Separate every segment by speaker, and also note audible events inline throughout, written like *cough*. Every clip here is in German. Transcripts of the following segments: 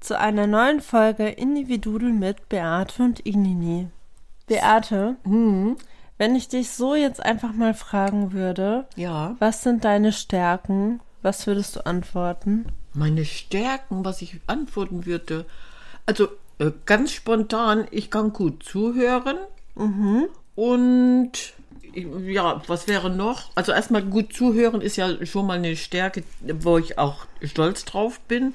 Speaker 1: Zu einer neuen Folge Individudel mit Beate und Ignini. Beate, wenn ich dich so jetzt einfach mal fragen würde,
Speaker 2: Ja.
Speaker 1: was sind deine Stärken? Was würdest du antworten?
Speaker 2: Meine Stärken, was ich antworten würde. Also äh, ganz spontan, ich kann gut zuhören. Und ja, was wäre noch? Also erstmal gut zuhören ist ja schon mal eine Stärke, wo ich auch stolz drauf bin.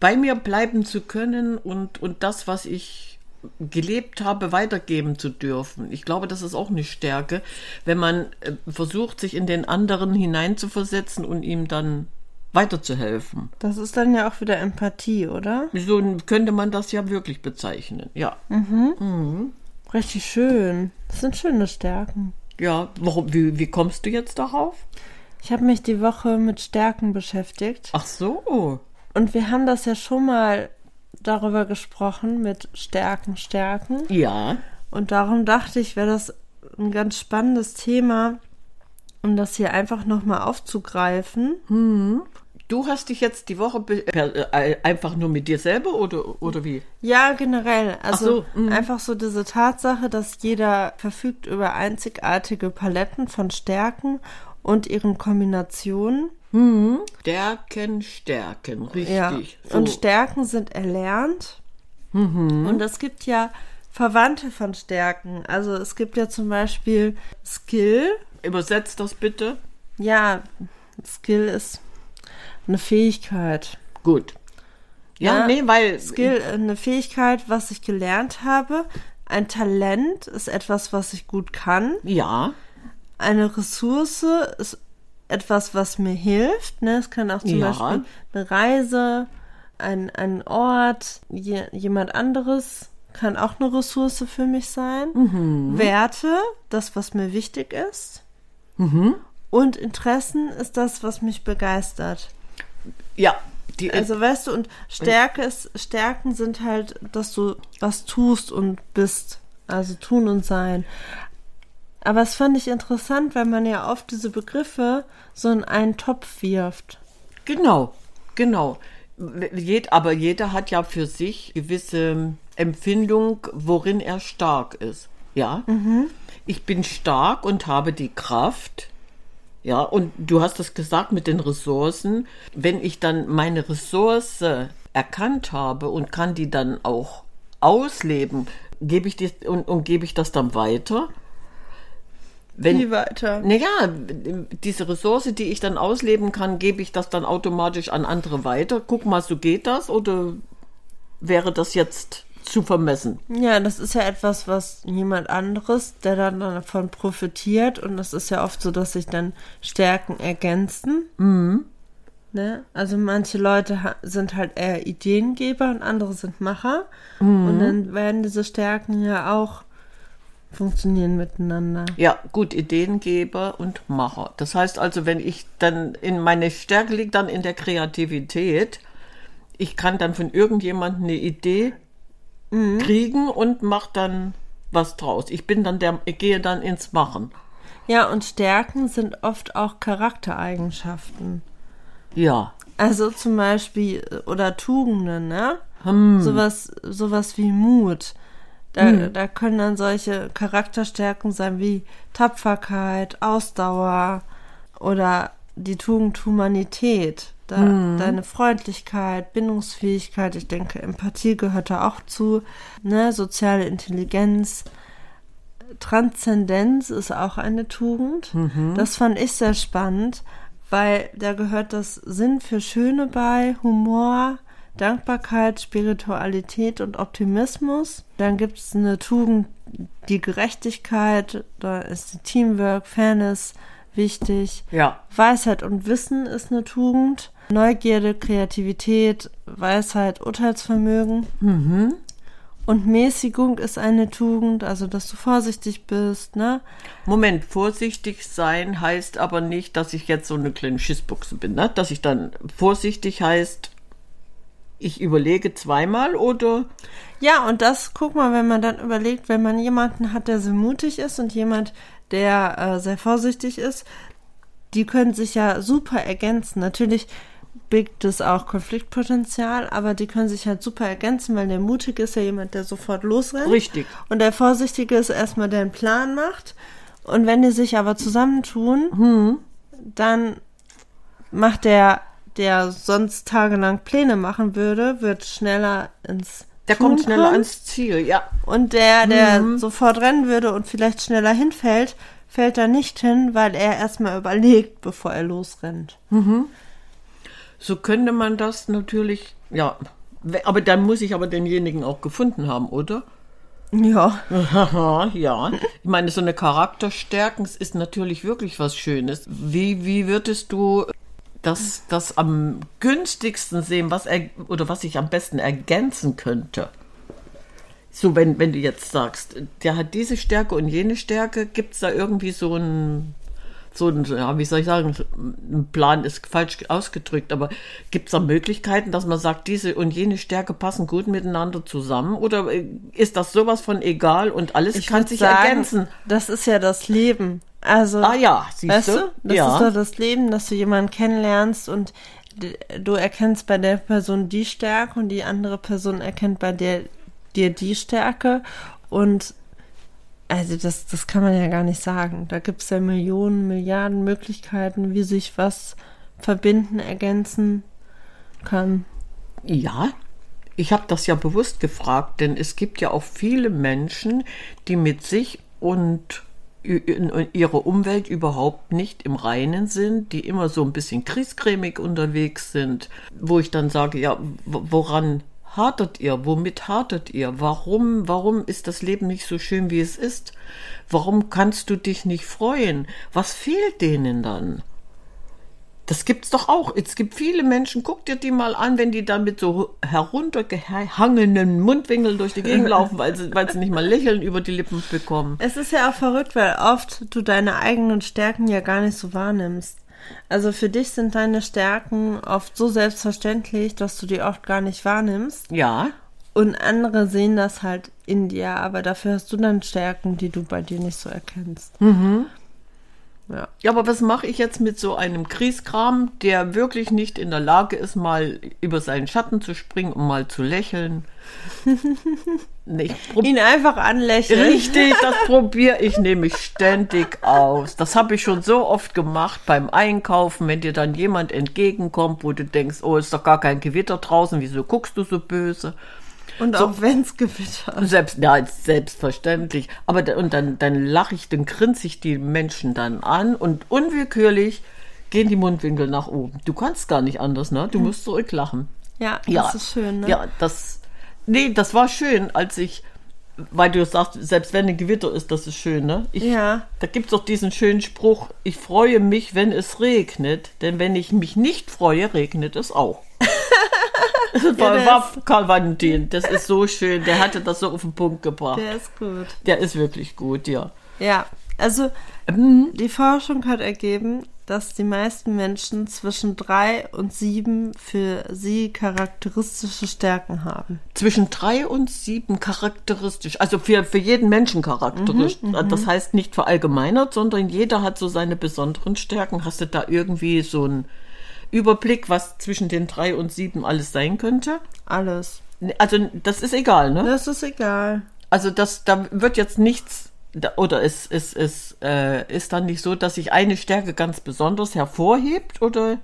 Speaker 2: Bei mir bleiben zu können und, und das, was ich gelebt habe, weitergeben zu dürfen. Ich glaube, das ist auch eine Stärke, wenn man äh, versucht, sich in den anderen hineinzuversetzen und ihm dann weiterzuhelfen.
Speaker 1: Das ist dann ja auch wieder Empathie, oder?
Speaker 2: So könnte man das ja wirklich bezeichnen. Ja.
Speaker 1: Richtig schön. Das sind schöne Stärken.
Speaker 2: Ja, warum, wie, wie kommst du jetzt darauf?
Speaker 1: Ich habe mich die Woche mit Stärken beschäftigt.
Speaker 2: Ach so.
Speaker 1: Und wir haben das ja schon mal darüber gesprochen mit Stärken, Stärken.
Speaker 2: Ja.
Speaker 1: Und darum dachte ich, wäre das ein ganz spannendes Thema, um das hier einfach nochmal aufzugreifen.
Speaker 2: Du hast dich jetzt die Woche äh, einfach nur mit dir selber oder, oder wie?
Speaker 1: Ja, generell. Also
Speaker 2: so, mhm.
Speaker 1: einfach so diese Tatsache, dass jeder verfügt über einzigartige Paletten von Stärken und ihren Kombinationen.
Speaker 2: Stärken, Stärken, richtig.
Speaker 1: Ja.
Speaker 2: So.
Speaker 1: Und Stärken sind erlernt. Und es gibt ja Verwandte von Stärken. Also es gibt ja zum Beispiel Skill.
Speaker 2: Übersetzt das bitte.
Speaker 1: Ja, Skill ist eine Fähigkeit.
Speaker 2: Gut. Ja,
Speaker 1: Ja,
Speaker 2: nee, weil.
Speaker 1: Skill, äh, eine Fähigkeit, was ich gelernt habe. Ein Talent ist etwas, was ich gut kann.
Speaker 2: Ja.
Speaker 1: Eine Ressource ist etwas, was mir hilft. Ne? Es kann auch zum
Speaker 2: Ja.
Speaker 1: Beispiel eine Reise, ein, ein Ort, je, jemand anderes kann auch eine Ressource für mich sein.
Speaker 2: Mhm.
Speaker 1: Werte, das, was mir wichtig ist.
Speaker 2: Mhm.
Speaker 1: Und Interessen ist das, was mich begeistert.
Speaker 2: Ja. Die,
Speaker 1: Also weißt du, und Stärke ist, Stärken sind halt, dass du was tust und bist. Also tun und sein. Aber es fand ich interessant, weil man ja oft diese Begriffe so in einen Topf wirft.
Speaker 2: Genau, genau. Jed, aber jeder hat ja für sich gewisse Empfindung, worin er stark ist. Ja. Ich bin stark und habe die Kraft. Ja, und du hast das gesagt mit den Ressourcen. Wenn ich dann meine Ressource erkannt habe und kann die dann auch ausleben, gebe ich die und, und gebe ich das dann weiter. Wenn,
Speaker 1: Wie weiter?
Speaker 2: naja, diese Ressource, die ich dann ausleben kann, gebe ich das dann automatisch an andere weiter. Guck mal, so geht das oder wäre das jetzt zu vermessen?
Speaker 1: Ja, das ist ja etwas, was jemand anderes, der dann davon profitiert. Und das ist ja oft so, dass sich dann Stärken ergänzen. Ne? Also manche Leute sind halt eher Ideengeber und andere sind Macher. Und dann werden diese Stärken ja auch funktionieren miteinander.
Speaker 2: Ja, gut, Ideengeber und Macher. Das heißt also, wenn ich dann in meine Stärke liegt dann in der Kreativität, ich kann dann von irgendjemandem eine Idee kriegen und mache dann was draus. Ich bin dann der, ich gehe dann ins Machen.
Speaker 1: Ja, und Stärken sind oft auch Charaktereigenschaften.
Speaker 2: Ja.
Speaker 1: Also zum Beispiel, oder Tugenden, ne? Sowas, sowas wie Mut. Da, da können dann solche Charakterstärken sein wie Tapferkeit, Ausdauer oder die Tugend Humanität. Da, Deine Freundlichkeit, Bindungsfähigkeit, ich denke, Empathie gehört da auch zu, ne? Soziale Intelligenz. Transzendenz ist auch eine Tugend. Das fand ich sehr spannend, weil da gehört das Sinn für Schöne bei, Humor, Dankbarkeit, Spiritualität und Optimismus. Dann gibt es eine Tugend, die Gerechtigkeit, da ist die Teamwork, Fairness wichtig.
Speaker 2: Ja.
Speaker 1: Weisheit und Wissen ist eine Tugend. Neugierde, Kreativität, Weisheit, Urteilsvermögen. Und Mäßigung ist eine Tugend, also dass du vorsichtig bist, ne?
Speaker 2: Moment, vorsichtig sein heißt aber nicht, dass ich jetzt so eine kleine Schissbuchse bin, ne? Dass ich dann vorsichtig heißt, ich überlege zweimal oder
Speaker 1: Ja, und das, guck mal, wenn man dann überlegt, wenn man jemanden hat, der sehr mutig ist und jemand, der äh, sehr vorsichtig ist, die können sich ja super ergänzen. Natürlich birgt es auch Konfliktpotenzial, aber die können sich halt super ergänzen, weil der Mutige ist ja jemand, der sofort losrennt.
Speaker 2: Richtig.
Speaker 1: Und der Vorsichtige ist erstmal, der einen Plan macht. Und wenn die sich aber zusammentun, dann macht der, der sonst tagelang Pläne machen würde, wird schneller ins
Speaker 2: der
Speaker 1: Tun
Speaker 2: kommt schneller ans Ziel, ja.
Speaker 1: Und der, der sofort rennen würde und vielleicht schneller hinfällt, fällt da nicht hin, weil er erstmal überlegt, bevor er losrennt.
Speaker 2: So könnte man das natürlich, ja. Aber dann muss ich aber denjenigen auch gefunden haben, oder?
Speaker 1: Ja. *laughs*
Speaker 2: Ja. Ich meine, so eine Charakterstärken ist natürlich wirklich was Schönes. Wie, wie würdest du das, das am günstigsten sehen, was er, oder was ich am besten ergänzen könnte? So, wenn, wenn du jetzt sagst, der hat diese Stärke und jene Stärke, gibt es da irgendwie so ein, so ein, ja, wie soll ich sagen, ein Plan ist falsch ausgedrückt, aber gibt es da Möglichkeiten, dass man sagt, diese und jene Stärke passen gut miteinander zusammen? Oder äh, ist das sowas von egal und alles kann
Speaker 1: würd
Speaker 2: sich
Speaker 1: sagen,
Speaker 2: ergänzen?
Speaker 1: Das ist ja das Leben. Also,
Speaker 2: Ah ja, siehst du?
Speaker 1: du, das
Speaker 2: ja.
Speaker 1: ist doch das Leben, dass du jemanden kennenlernst und du erkennst bei der Person die Stärke und die andere Person erkennt bei der, dir die Stärke und also das, das kann man ja gar nicht sagen. Da gibt es ja Millionen, Milliarden Möglichkeiten, wie sich was verbinden, ergänzen kann.
Speaker 2: Ja, ich habe das ja bewusst gefragt, denn es gibt ja auch viele Menschen, die mit sich und in ihrer Umwelt überhaupt nicht im Reinen sind, die immer so ein bisschen kriescremig unterwegs sind, wo ich dann sage, ja, woran hadert ihr? Womit hadert ihr? Warum, warum ist das Leben nicht so schön, wie es ist? Warum kannst du dich nicht freuen? Was fehlt denen dann? Das gibt's doch auch. Es gibt viele Menschen, guck dir die mal an, wenn die dann mit so heruntergehangenen Mundwinkeln durch die Gegend laufen, weil sie, weil sie nicht mal Lächeln über die Lippen bekommen.
Speaker 1: Es ist ja auch verrückt, weil oft du deine eigenen Stärken ja gar nicht so wahrnimmst. Also für dich sind deine Stärken oft so selbstverständlich, dass du die oft gar nicht wahrnimmst.
Speaker 2: Ja,
Speaker 1: Und andere sehen das halt in dir, aber dafür hast du dann Stärken, die du bei dir nicht so erkennst. Ja.
Speaker 2: Ja, aber was mache ich jetzt mit so einem Krieskram, der wirklich nicht in der Lage ist, mal über seinen Schatten zu springen und mal zu lächeln? *laughs* Prob-
Speaker 1: Ihn einfach anlächeln.
Speaker 2: Richtig, das *laughs* probiere ich nämlich ständig aus. Das habe ich schon so oft gemacht beim Einkaufen, wenn dir dann jemand entgegenkommt, wo du denkst, oh, ist doch gar kein Gewitter draußen, wieso guckst du so böse?
Speaker 1: Und auch wenn's gewittert.
Speaker 2: Selbst, ja, selbstverständlich. Aber und dann, dann lache ich, dann grinse ich die Menschen dann an und unwillkürlich gehen die Mundwinkel nach oben. Du kannst gar nicht anders, ne? Du musst zurücklachen.
Speaker 1: Ja, das
Speaker 2: Ja,
Speaker 1: ist schön, ne?
Speaker 2: Ja, das, nee, das war schön, als ich, weil du sagst, selbst wenn ein Gewitter ist, das ist schön, ne? Ich,
Speaker 1: Ja.
Speaker 2: Da gibt's doch diesen schönen Spruch, ich freue mich, wenn es regnet, denn wenn ich mich nicht freue, regnet es auch. *laughs* *laughs*
Speaker 1: Der
Speaker 2: war Karl Valentin, das ist so schön, der hatte das so auf den Punkt gebracht.
Speaker 1: Der ist gut.
Speaker 2: Der ist wirklich gut, ja.
Speaker 1: Ja, also
Speaker 2: Mhm.
Speaker 1: die Forschung hat ergeben, dass die meisten Menschen zwischen drei und sieben für sie charakteristische Stärken haben.
Speaker 2: Zwischen drei und sieben charakteristisch, also für, für jeden Menschen charakteristisch. das heißt nicht verallgemeinert, sondern jeder hat so seine besonderen Stärken. Hast du da irgendwie so einen Überblick, was zwischen den drei und sieben alles sein könnte?
Speaker 1: Alles.
Speaker 2: Also das ist egal, ne?
Speaker 1: Das ist egal.
Speaker 2: Also das, da wird jetzt nichts, da- oder es, es, es äh, ist dann nicht so, dass sich eine Stärke ganz besonders hervorhebt, oder?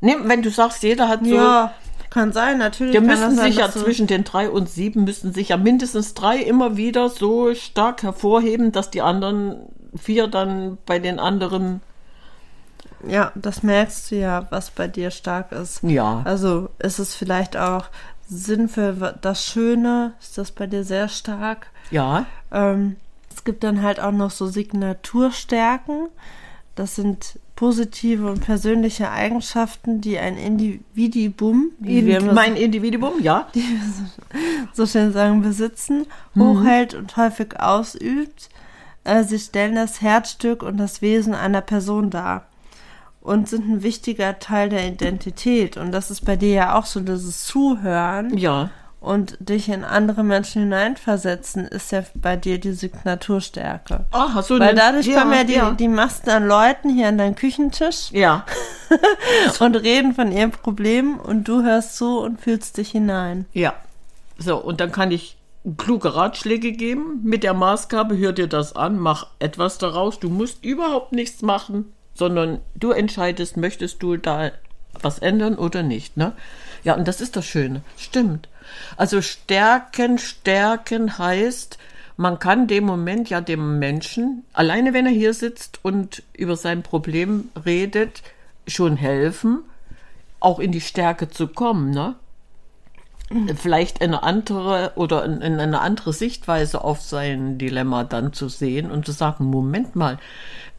Speaker 2: Nee, wenn du sagst, jeder hat so,
Speaker 1: Ja. Kann sein, natürlich. Kann
Speaker 2: müssen sich ja zwischen den drei und sieben müssten sich ja mindestens drei immer wieder so stark hervorheben, dass die anderen vier dann bei den anderen
Speaker 1: Ja, das merkst du ja, was bei dir stark ist.
Speaker 2: ja
Speaker 1: Also ist es vielleicht auch Sinn für das Schöne, ist das bei dir sehr stark.
Speaker 2: ja
Speaker 1: Ähm, es gibt dann halt auch noch so Signaturstärken. Das sind positive und persönliche Eigenschaften, die ein Individuum, wie wir immer
Speaker 2: mein Individuum ja *laughs*
Speaker 1: so schön sagen, besitzen,
Speaker 2: Mhm.
Speaker 1: hochhält und häufig ausübt. Äh, sie stellen das Herzstück und das Wesen einer Person dar und sind ein wichtiger Teil der Identität. Und das ist bei dir ja auch so, dieses Zuhören
Speaker 2: ja
Speaker 1: und dich in andere Menschen hineinversetzen, ist ja bei dir die Signaturstärke.
Speaker 2: Aha, so
Speaker 1: Weil dadurch
Speaker 2: ja,
Speaker 1: kommen ja die,
Speaker 2: ja.
Speaker 1: die Masten an Leuten hier an deinen Küchentisch
Speaker 2: ja *laughs*
Speaker 1: und reden von ihren Problemen und du hörst zu und fühlst dich hinein.
Speaker 2: Ja. So, und dann kann ich kluge Ratschläge geben mit der Maßgabe, hör dir das an, mach etwas daraus. Du musst überhaupt nichts machen, sondern du entscheidest, möchtest du da was ändern oder nicht, ne? Ja, und das ist das Schöne. Stimmt. Also stärken, stärken heißt, man kann dem Moment ja dem Menschen, alleine wenn er hier sitzt und über sein Problem redet, schon helfen, auch in die Stärke zu kommen, ne? Vielleicht eine andere oder in, in eine andere Sichtweise auf sein Dilemma dann zu sehen und zu sagen, Moment mal,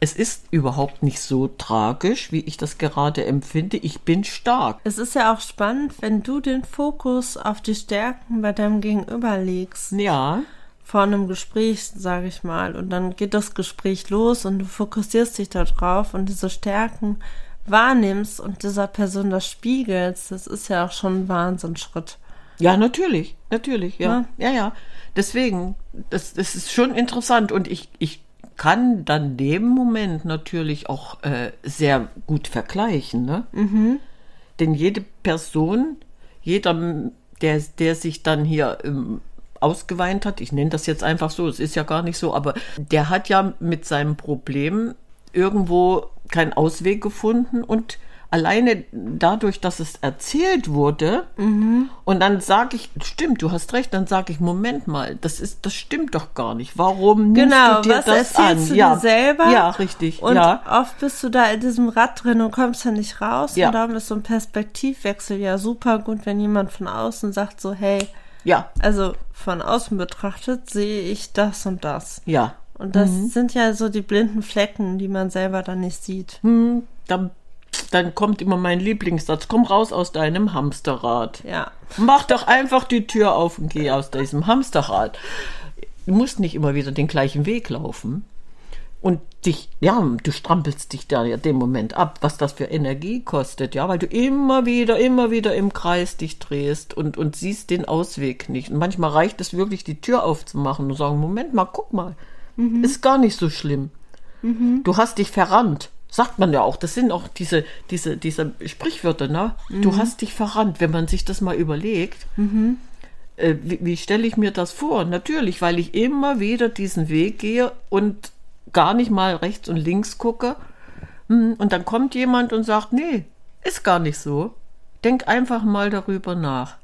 Speaker 2: es ist überhaupt nicht so tragisch, wie ich das gerade empfinde. Ich bin stark.
Speaker 1: Es ist ja auch spannend, wenn du den Fokus auf die Stärken bei deinem Gegenüber legst.
Speaker 2: Ja,
Speaker 1: Vor einem Gespräch, sage ich mal. Und dann geht das Gespräch los und du fokussierst dich darauf und diese Stärken wahrnimmst und dieser Person das spiegelst. Das ist ja auch schon ein Wahnsinnsschritt.
Speaker 2: Ja, natürlich, natürlich, ja,
Speaker 1: Ja.
Speaker 2: ja, ja. Deswegen, das, das ist schon interessant und ich, ich kann dann dem Moment natürlich auch äh, sehr gut vergleichen, ne? Denn jede Person, jeder, der, der sich dann hier ähm, ausgeweint hat, ich nenne das jetzt einfach so, es ist ja gar nicht so, aber der hat ja mit seinem Problem irgendwo keinen Ausweg gefunden und alleine dadurch, dass es erzählt wurde, und dann sage ich, stimmt, du hast recht, dann sage ich, Moment mal, das ist, das stimmt doch gar nicht. Warum nimmst
Speaker 1: Genau,
Speaker 2: du dir
Speaker 1: was
Speaker 2: das
Speaker 1: erzählst
Speaker 2: an?
Speaker 1: du
Speaker 2: ja.
Speaker 1: dir selber?
Speaker 2: Ja, richtig.
Speaker 1: Und
Speaker 2: ja.
Speaker 1: oft bist du da in diesem Rad drin und kommst da nicht raus.
Speaker 2: Ja.
Speaker 1: Und darum ist so ein Perspektivwechsel ja super gut, wenn jemand von außen sagt so, hey,
Speaker 2: ja,
Speaker 1: also von außen betrachtet sehe ich das und das.
Speaker 2: ja.
Speaker 1: Und das
Speaker 2: Mhm.
Speaker 1: sind ja so die blinden Flecken, die man selber dann nicht sieht.
Speaker 2: Hm, dann, dann kommt immer mein Lieblingssatz, komm raus aus deinem Hamsterrad.
Speaker 1: Ja.
Speaker 2: Mach doch einfach die Tür auf und geh aus diesem Hamsterrad. Du musst nicht immer wieder den gleichen Weg laufen. Und dich, ja, du strampelst dich da ja dem Moment ab, was das für Energie kostet, ja, weil du immer wieder, immer wieder im Kreis dich drehst und, und siehst den Ausweg nicht. Und manchmal reicht es wirklich, die Tür aufzumachen und sagen, Moment mal, guck mal, ist gar nicht so schlimm. Du hast dich verrannt. Sagt man ja auch. Das sind auch diese, diese, diese Sprichwörter, ne? Du hast dich verrannt, wenn man sich das mal überlegt. Äh, wie wie stelle ich mir das vor? Natürlich, weil ich immer wieder diesen Weg gehe und gar nicht mal rechts und links gucke. Hm, Und dann kommt jemand und sagt, nee, ist gar nicht so. Denk einfach mal darüber nach.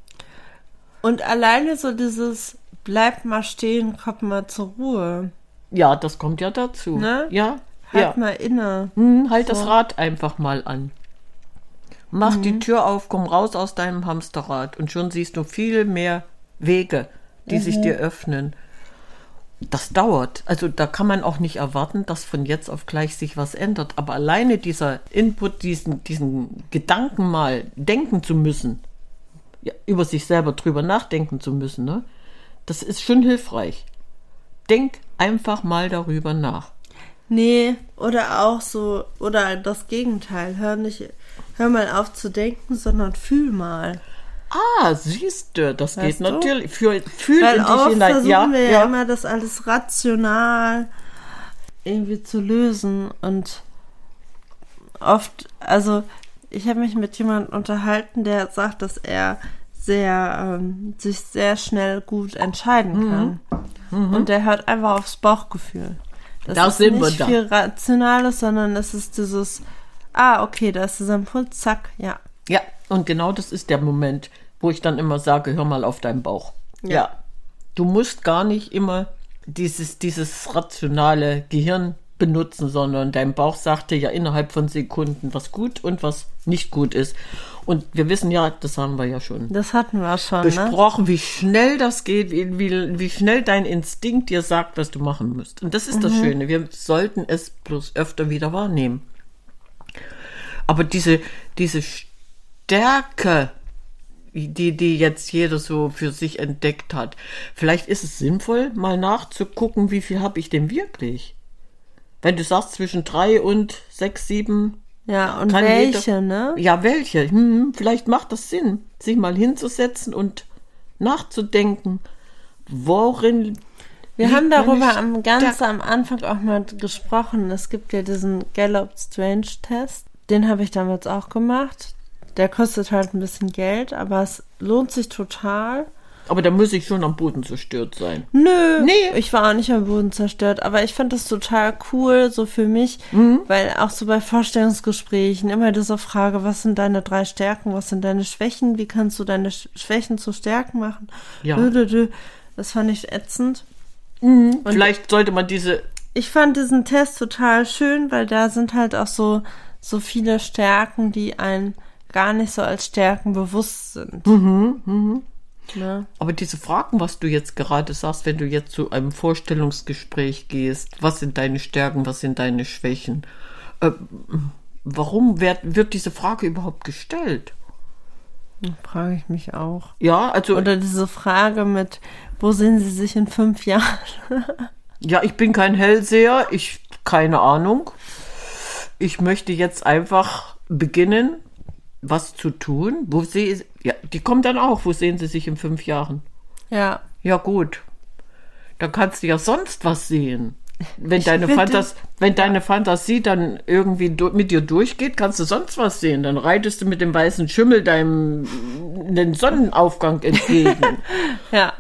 Speaker 1: Und alleine so dieses bleib mal stehen, komm mal zur Ruhe.
Speaker 2: Ja, das kommt ja dazu.
Speaker 1: Ne?
Speaker 2: Ja,
Speaker 1: Halt
Speaker 2: ja.
Speaker 1: mal inne.
Speaker 2: Hm, halt das Rad einfach mal an. Mach die Tür auf, komm raus aus deinem Hamsterrad und schon siehst du viel mehr Wege, die sich dir öffnen. Das dauert. Also da kann man auch nicht erwarten, dass von jetzt auf gleich sich was ändert. Aber alleine dieser Input, diesen, diesen Gedanken mal denken zu müssen, ja, über sich selber drüber nachdenken zu müssen, ne? das ist schon hilfreich. Denk einfach mal darüber nach.
Speaker 1: Nee, oder auch so, oder das Gegenteil. Hör nicht, hör mal auf zu denken, sondern fühl mal.
Speaker 2: Ah, siehst du, das
Speaker 1: Weißt
Speaker 2: geht
Speaker 1: du?
Speaker 2: natürlich. Für, fühl
Speaker 1: Weil
Speaker 2: in dich
Speaker 1: oft
Speaker 2: hinein.
Speaker 1: versuchen
Speaker 2: Ja,
Speaker 1: wir ja,
Speaker 2: ja.
Speaker 1: immer, das alles rational irgendwie zu lösen und oft, also ich habe mich mit jemandem unterhalten, der sagt, dass er sehr ähm, sich sehr schnell gut entscheiden
Speaker 2: Mhm.
Speaker 1: kann und der hört einfach aufs Bauchgefühl. Das
Speaker 2: Da
Speaker 1: ist
Speaker 2: sind wir
Speaker 1: nicht
Speaker 2: da.
Speaker 1: viel Rationales, sondern es ist dieses, ah okay, da ist dieser Impuls, zack, ja,
Speaker 2: ja, Und genau das ist der Moment, wo ich dann immer sage, hör mal auf deinen Bauch. Ja. Du musst gar nicht immer dieses, dieses rationale Gehirn benutzen, sondern dein Bauch sagt dir ja innerhalb von Sekunden, was gut und was nicht gut ist. Und wir wissen ja, das haben wir ja schon
Speaker 1: Das hatten wir schon, ne?
Speaker 2: besprochen, wie schnell das geht, wie, wie, wie schnell dein Instinkt dir sagt, was du machen musst. Und das ist das Schöne. Wir sollten es bloß öfter wieder wahrnehmen. Aber diese, diese Stärke, die, die jetzt jeder so für sich entdeckt hat, vielleicht ist es sinnvoll, mal nachzugucken, wie viel habe ich denn wirklich? Wenn du sagst, zwischen drei und sechs, sieben
Speaker 1: Ja, und welche,
Speaker 2: jeder-
Speaker 1: ne?
Speaker 2: Ja, welche? Hm, vielleicht macht das Sinn, sich mal hinzusetzen und nachzudenken, worin.
Speaker 1: Wir haben darüber am ganz am Anfang auch mal gesprochen. Es gibt ja diesen Gallup Strange Test. Den habe ich damals auch gemacht. Der kostet halt ein bisschen Geld, aber es lohnt sich total.
Speaker 2: Aber da muss ich schon am Boden zerstört sein.
Speaker 1: Nö,
Speaker 2: Nee.
Speaker 1: ich war auch nicht am Boden zerstört, aber ich fand das total cool, so für mich,
Speaker 2: Mhm.
Speaker 1: weil auch so bei Vorstellungsgesprächen immer diese Frage, was sind deine drei Stärken, was sind deine Schwächen, wie kannst du deine Sch- Schwächen zu Stärken machen?
Speaker 2: Ja.
Speaker 1: Das fand ich ätzend.
Speaker 2: Vielleicht sollte man diese.
Speaker 1: Ich fand diesen Test total schön, weil da sind halt auch so, so viele Stärken, die einen gar nicht so als Stärken bewusst sind.
Speaker 2: Mhm,
Speaker 1: Ne?
Speaker 2: Aber diese Fragen, was du jetzt gerade sagst, wenn du jetzt zu einem Vorstellungsgespräch gehst, was sind deine Stärken, was sind deine Schwächen? Äh, warum wird, wird diese Frage überhaupt gestellt?
Speaker 1: Frage ich mich auch.
Speaker 2: Ja, also
Speaker 1: Oder diese Frage mit, wo sehen Sie sich in fünf Jahren? *laughs*
Speaker 2: Ja, ich bin kein Hellseher, ich keine Ahnung. Ich möchte jetzt einfach beginnen, was zu tun. Wo sehe ja, die kommt dann auch, wo sehen Sie sich in fünf Jahren?
Speaker 1: Ja.
Speaker 2: Ja, gut. Dann kannst du ja sonst was sehen. Wenn deine,
Speaker 1: finde-
Speaker 2: Fantas wenn deine Fantasie dann irgendwie mit dir durchgeht, kannst du sonst was sehen. Dann reitest du mit dem weißen Schimmel deinem den Sonnenaufgang entgegen. *laughs*
Speaker 1: Ja.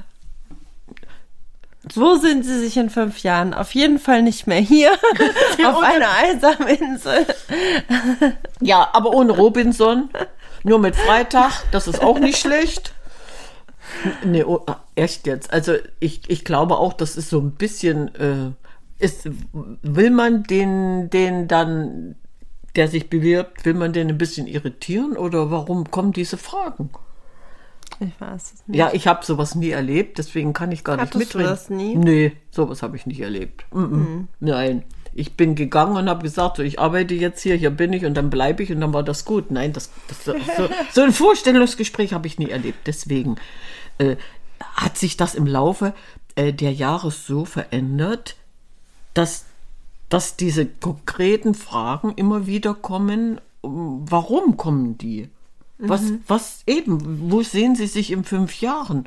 Speaker 1: Wo sind Sie sich in fünf Jahren? Auf jeden Fall nicht mehr hier, *laughs* auf einer einsamen Insel.
Speaker 2: Ja, aber ohne Robinson. Nur mit Freitag, das ist auch nicht schlecht. Nee, oh, echt jetzt. Also ich, ich glaube auch, das ist so ein bisschen, äh, ist, will man den, den dann, der sich bewirbt, will man den ein bisschen irritieren oder warum kommen diese Fragen?
Speaker 1: Ich weiß es nicht.
Speaker 2: Ja, ich habe sowas nie erlebt, deswegen kann ich gar nicht
Speaker 1: Hattest du
Speaker 2: mitreden.
Speaker 1: das nie?
Speaker 2: Nee, sowas habe ich nicht erlebt. Mm -mm. Nein. Ich bin gegangen und habe gesagt, so, ich arbeite jetzt hier, hier bin ich und dann bleibe ich und dann war das gut. Nein, das, das so, so *laughs* ein Vorstellungsgespräch habe ich nie erlebt. Deswegen äh, hat sich das im Laufe äh, der Jahre so verändert, dass, dass diese konkreten Fragen immer wieder kommen. um, Warum kommen die? Was, was eben, wo sehen Sie sich in fünf Jahren?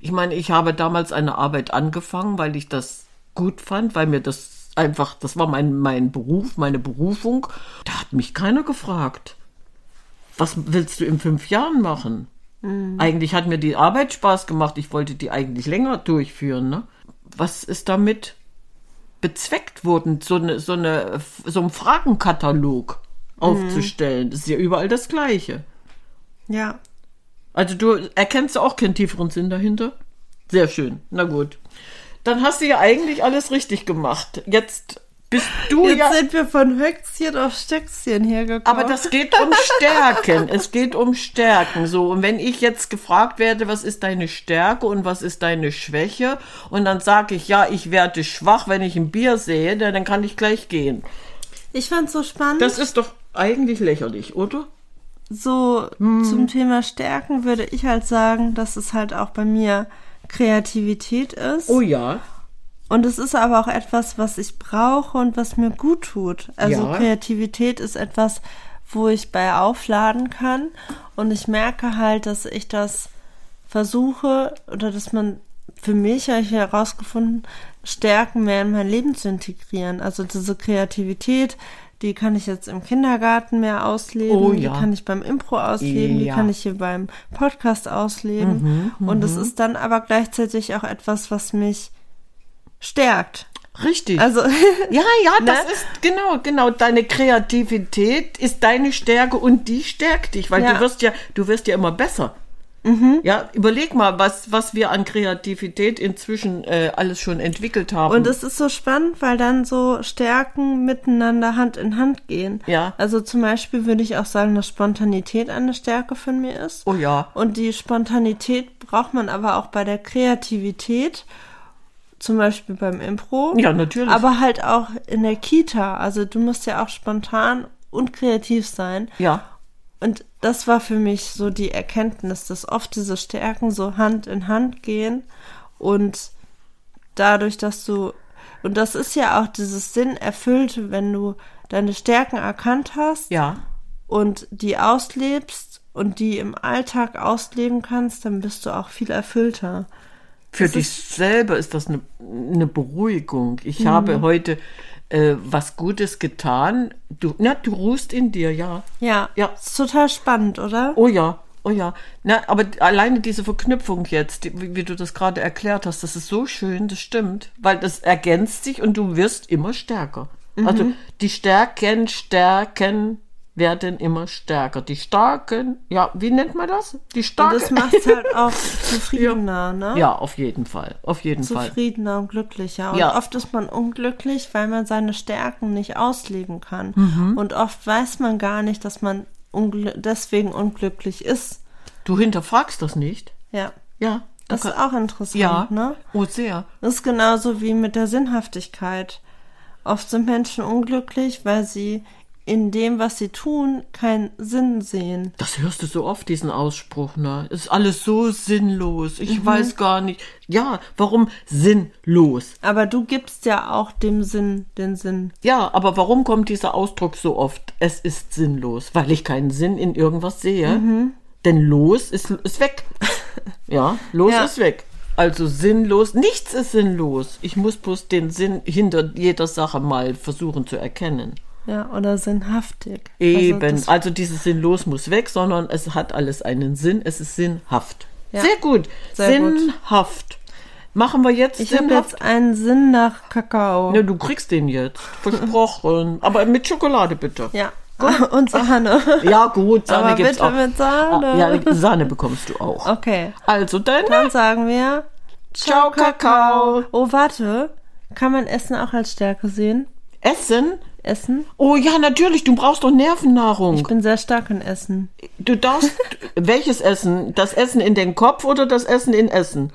Speaker 2: Ich meine, ich habe damals eine Arbeit angefangen, weil ich das gut fand, weil mir das einfach, das war mein, mein Beruf, meine Berufung. Da hat mich keiner gefragt. Was willst du in fünf Jahren machen? Eigentlich hat mir die Arbeit Spaß gemacht. Ich wollte die eigentlich länger durchführen. Ne? Was ist damit bezweckt worden, so, eine, so, eine, so einen Fragenkatalog aufzustellen? Das ist ja überall das Gleiche.
Speaker 1: Ja.
Speaker 2: Also du erkennst auch keinen tieferen Sinn dahinter? Sehr schön. Na gut. Dann hast du ja eigentlich alles richtig gemacht. Jetzt bist du
Speaker 1: Jetzt
Speaker 2: ja.
Speaker 1: sind wir von Höchstchen auf Stöckchen hier gekommen.
Speaker 2: Aber das geht um Stärken. es geht um Stärken. So, und wenn ich jetzt gefragt werde, was ist deine Stärke und was ist deine Schwäche, und dann sage ich, ja, ich werde schwach, wenn ich ein Bier sehe, dann dann kann ich gleich gehen.
Speaker 1: ich fand's so spannend.
Speaker 2: Das ist doch eigentlich lächerlich, oder?
Speaker 1: So zum Thema Stärken würde ich halt sagen, dass es halt auch bei mir Kreativität ist.
Speaker 2: Oh ja.
Speaker 1: Und es ist aber auch etwas, was ich brauche und was mir gut tut. Also
Speaker 2: Ja.
Speaker 1: Kreativität ist etwas, wo ich bei aufladen kann. Und ich merke halt, dass ich das versuche oder dass man für mich habe ich herausgefunden, Stärken mehr in mein Leben zu integrieren. Also diese Kreativität, die kann ich jetzt im Kindergarten mehr ausleben,
Speaker 2: Oh
Speaker 1: die
Speaker 2: ja.
Speaker 1: kann ich beim Impro ausleben, die
Speaker 2: Ja.
Speaker 1: kann ich hier beim Podcast ausleben.
Speaker 2: Mhm,
Speaker 1: und es ist dann aber gleichzeitig auch etwas, was mich stärkt.
Speaker 2: Richtig.
Speaker 1: Also, *laughs*
Speaker 2: ja, ja, *laughs* das
Speaker 1: Ne?
Speaker 2: ist genau, genau. Deine Kreativität ist deine Stärke und die stärkt dich, weil
Speaker 1: Ja.
Speaker 2: du wirst ja, du wirst ja immer besser. Ja, überleg mal, was, was wir an Kreativität inzwischen äh, alles schon entwickelt haben.
Speaker 1: Und es ist so spannend, weil dann so Stärken miteinander Hand in Hand gehen.
Speaker 2: Ja.
Speaker 1: Also zum Beispiel würde ich auch sagen, dass Spontanität eine Stärke von mir ist.
Speaker 2: oh ja.
Speaker 1: Und die Spontanität braucht man aber auch bei der Kreativität, zum Beispiel beim Impro.
Speaker 2: Ja, natürlich.
Speaker 1: Aber halt auch in der Kita. Also du musst ja auch spontan und kreativ sein.
Speaker 2: Ja.
Speaker 1: Und das war für mich so die Erkenntnis, dass oft diese Stärken so Hand in Hand gehen und dadurch, dass du, und das ist ja auch dieses Sinn erfüllt, wenn du deine Stärken erkannt hast
Speaker 2: Ja.
Speaker 1: und die auslebst und die im Alltag ausleben kannst, dann bist du auch viel erfüllter.
Speaker 2: Für
Speaker 1: Das
Speaker 2: dich selber ist das eine, eine Beruhigung. Ich habe heute äh, was Gutes getan. Du, na, du ruhst in dir, ja.
Speaker 1: Ja,
Speaker 2: Ja.
Speaker 1: ist total spannend, oder?
Speaker 2: Oh ja, oh ja. Na, aber alleine diese Verknüpfung jetzt, die, wie, wie du das gerade erklärt hast, das ist so schön, das stimmt. Weil das ergänzt sich und du wirst immer stärker. Also die Stärken, Stärken werden immer stärker. Die Starken, ja, wie nennt man das? Die
Speaker 1: Und
Speaker 2: Starken.
Speaker 1: das macht halt auch *laughs* zufriedener, ne?
Speaker 2: ja, auf jeden Fall. Auf jeden Fall.
Speaker 1: zufriedener und glücklicher. Und
Speaker 2: Ja.
Speaker 1: oft ist man unglücklich, weil man seine Stärken nicht ausleben kann.
Speaker 2: Mhm.
Speaker 1: Und oft weiß man gar nicht, dass man ungl deswegen unglücklich ist.
Speaker 2: Du hinterfragst das nicht?
Speaker 1: Ja.
Speaker 2: Ja.
Speaker 1: Das ist auch interessant,
Speaker 2: ja.
Speaker 1: ne?
Speaker 2: Oh, sehr.
Speaker 1: Das ist genauso wie mit der Sinnhaftigkeit. Oft sind Menschen unglücklich, weil sie in dem, was sie tun, keinen Sinn sehen.
Speaker 2: Das hörst du so oft, diesen Ausspruch, ne? Ist alles so sinnlos. Ich
Speaker 1: Mhm.
Speaker 2: weiß gar nicht. Ja, warum sinnlos?
Speaker 1: Aber du gibst ja auch dem Sinn den Sinn.
Speaker 2: Ja, aber warum kommt dieser Ausdruck so oft? Es ist sinnlos, weil ich keinen Sinn in irgendwas sehe.
Speaker 1: Mhm.
Speaker 2: Denn los ist, ist weg. *laughs* Ja, los
Speaker 1: Ja.
Speaker 2: ist weg. Also sinnlos, nichts ist sinnlos. Ich muss bloß den Sinn hinter jeder Sache mal versuchen zu erkennen.
Speaker 1: Ja, oder sinnhaftig.
Speaker 2: Eben,
Speaker 1: Also
Speaker 2: also, dieses Sinnlos muss weg, sondern es hat alles einen Sinn, es ist sinnhaft.
Speaker 1: Ja.
Speaker 2: Sehr gut,
Speaker 1: Sehr gut.
Speaker 2: sinnhaft. Machen wir jetzt
Speaker 1: ich habe jetzt einen Sinn nach Kakao.
Speaker 2: Ne, du kriegst den jetzt, versprochen. *laughs* Aber mit Schokolade bitte.
Speaker 1: Ja. Und Sahne. *laughs*
Speaker 2: Ja, gut, Sahne
Speaker 1: Aber
Speaker 2: gibt's
Speaker 1: bitte
Speaker 2: auch.
Speaker 1: mit Sahne.
Speaker 2: Ah, Ja, Sahne bekommst du auch.
Speaker 1: Okay.
Speaker 2: Also dann,
Speaker 1: Dann sagen wir
Speaker 2: ciao Kakao.
Speaker 1: Oh, warte. Kann man Essen auch als Stärke sehen?
Speaker 2: Essen?
Speaker 1: Essen?
Speaker 2: Oh ja, natürlich, du brauchst doch Nervennahrung.
Speaker 1: Ich bin sehr stark in Essen.
Speaker 2: Du darfst welches Essen? Das Essen in den Kopf oder das Essen in Essen?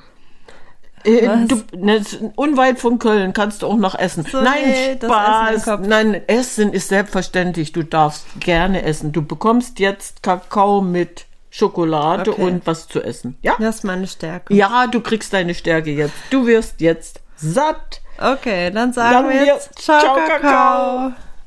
Speaker 2: Äh? Du, ne, unweit von Köln kannst du auch noch essen.
Speaker 1: So,
Speaker 2: Nein,
Speaker 1: nee, das
Speaker 2: Spaß.
Speaker 1: Essen.
Speaker 2: Nein, Essen ist selbstverständlich. Du darfst gerne essen. Du bekommst jetzt Kakao mit Schokolade
Speaker 1: Okay.
Speaker 2: und was zu essen. Ja?
Speaker 1: Das ist meine Stärke.
Speaker 2: Ja, du kriegst deine Stärke jetzt. Du wirst jetzt satt.
Speaker 1: Okay, dann sagen
Speaker 2: Dann wir
Speaker 1: jetzt Ciao,
Speaker 2: Ciao,
Speaker 1: Kakao.
Speaker 2: Kakao.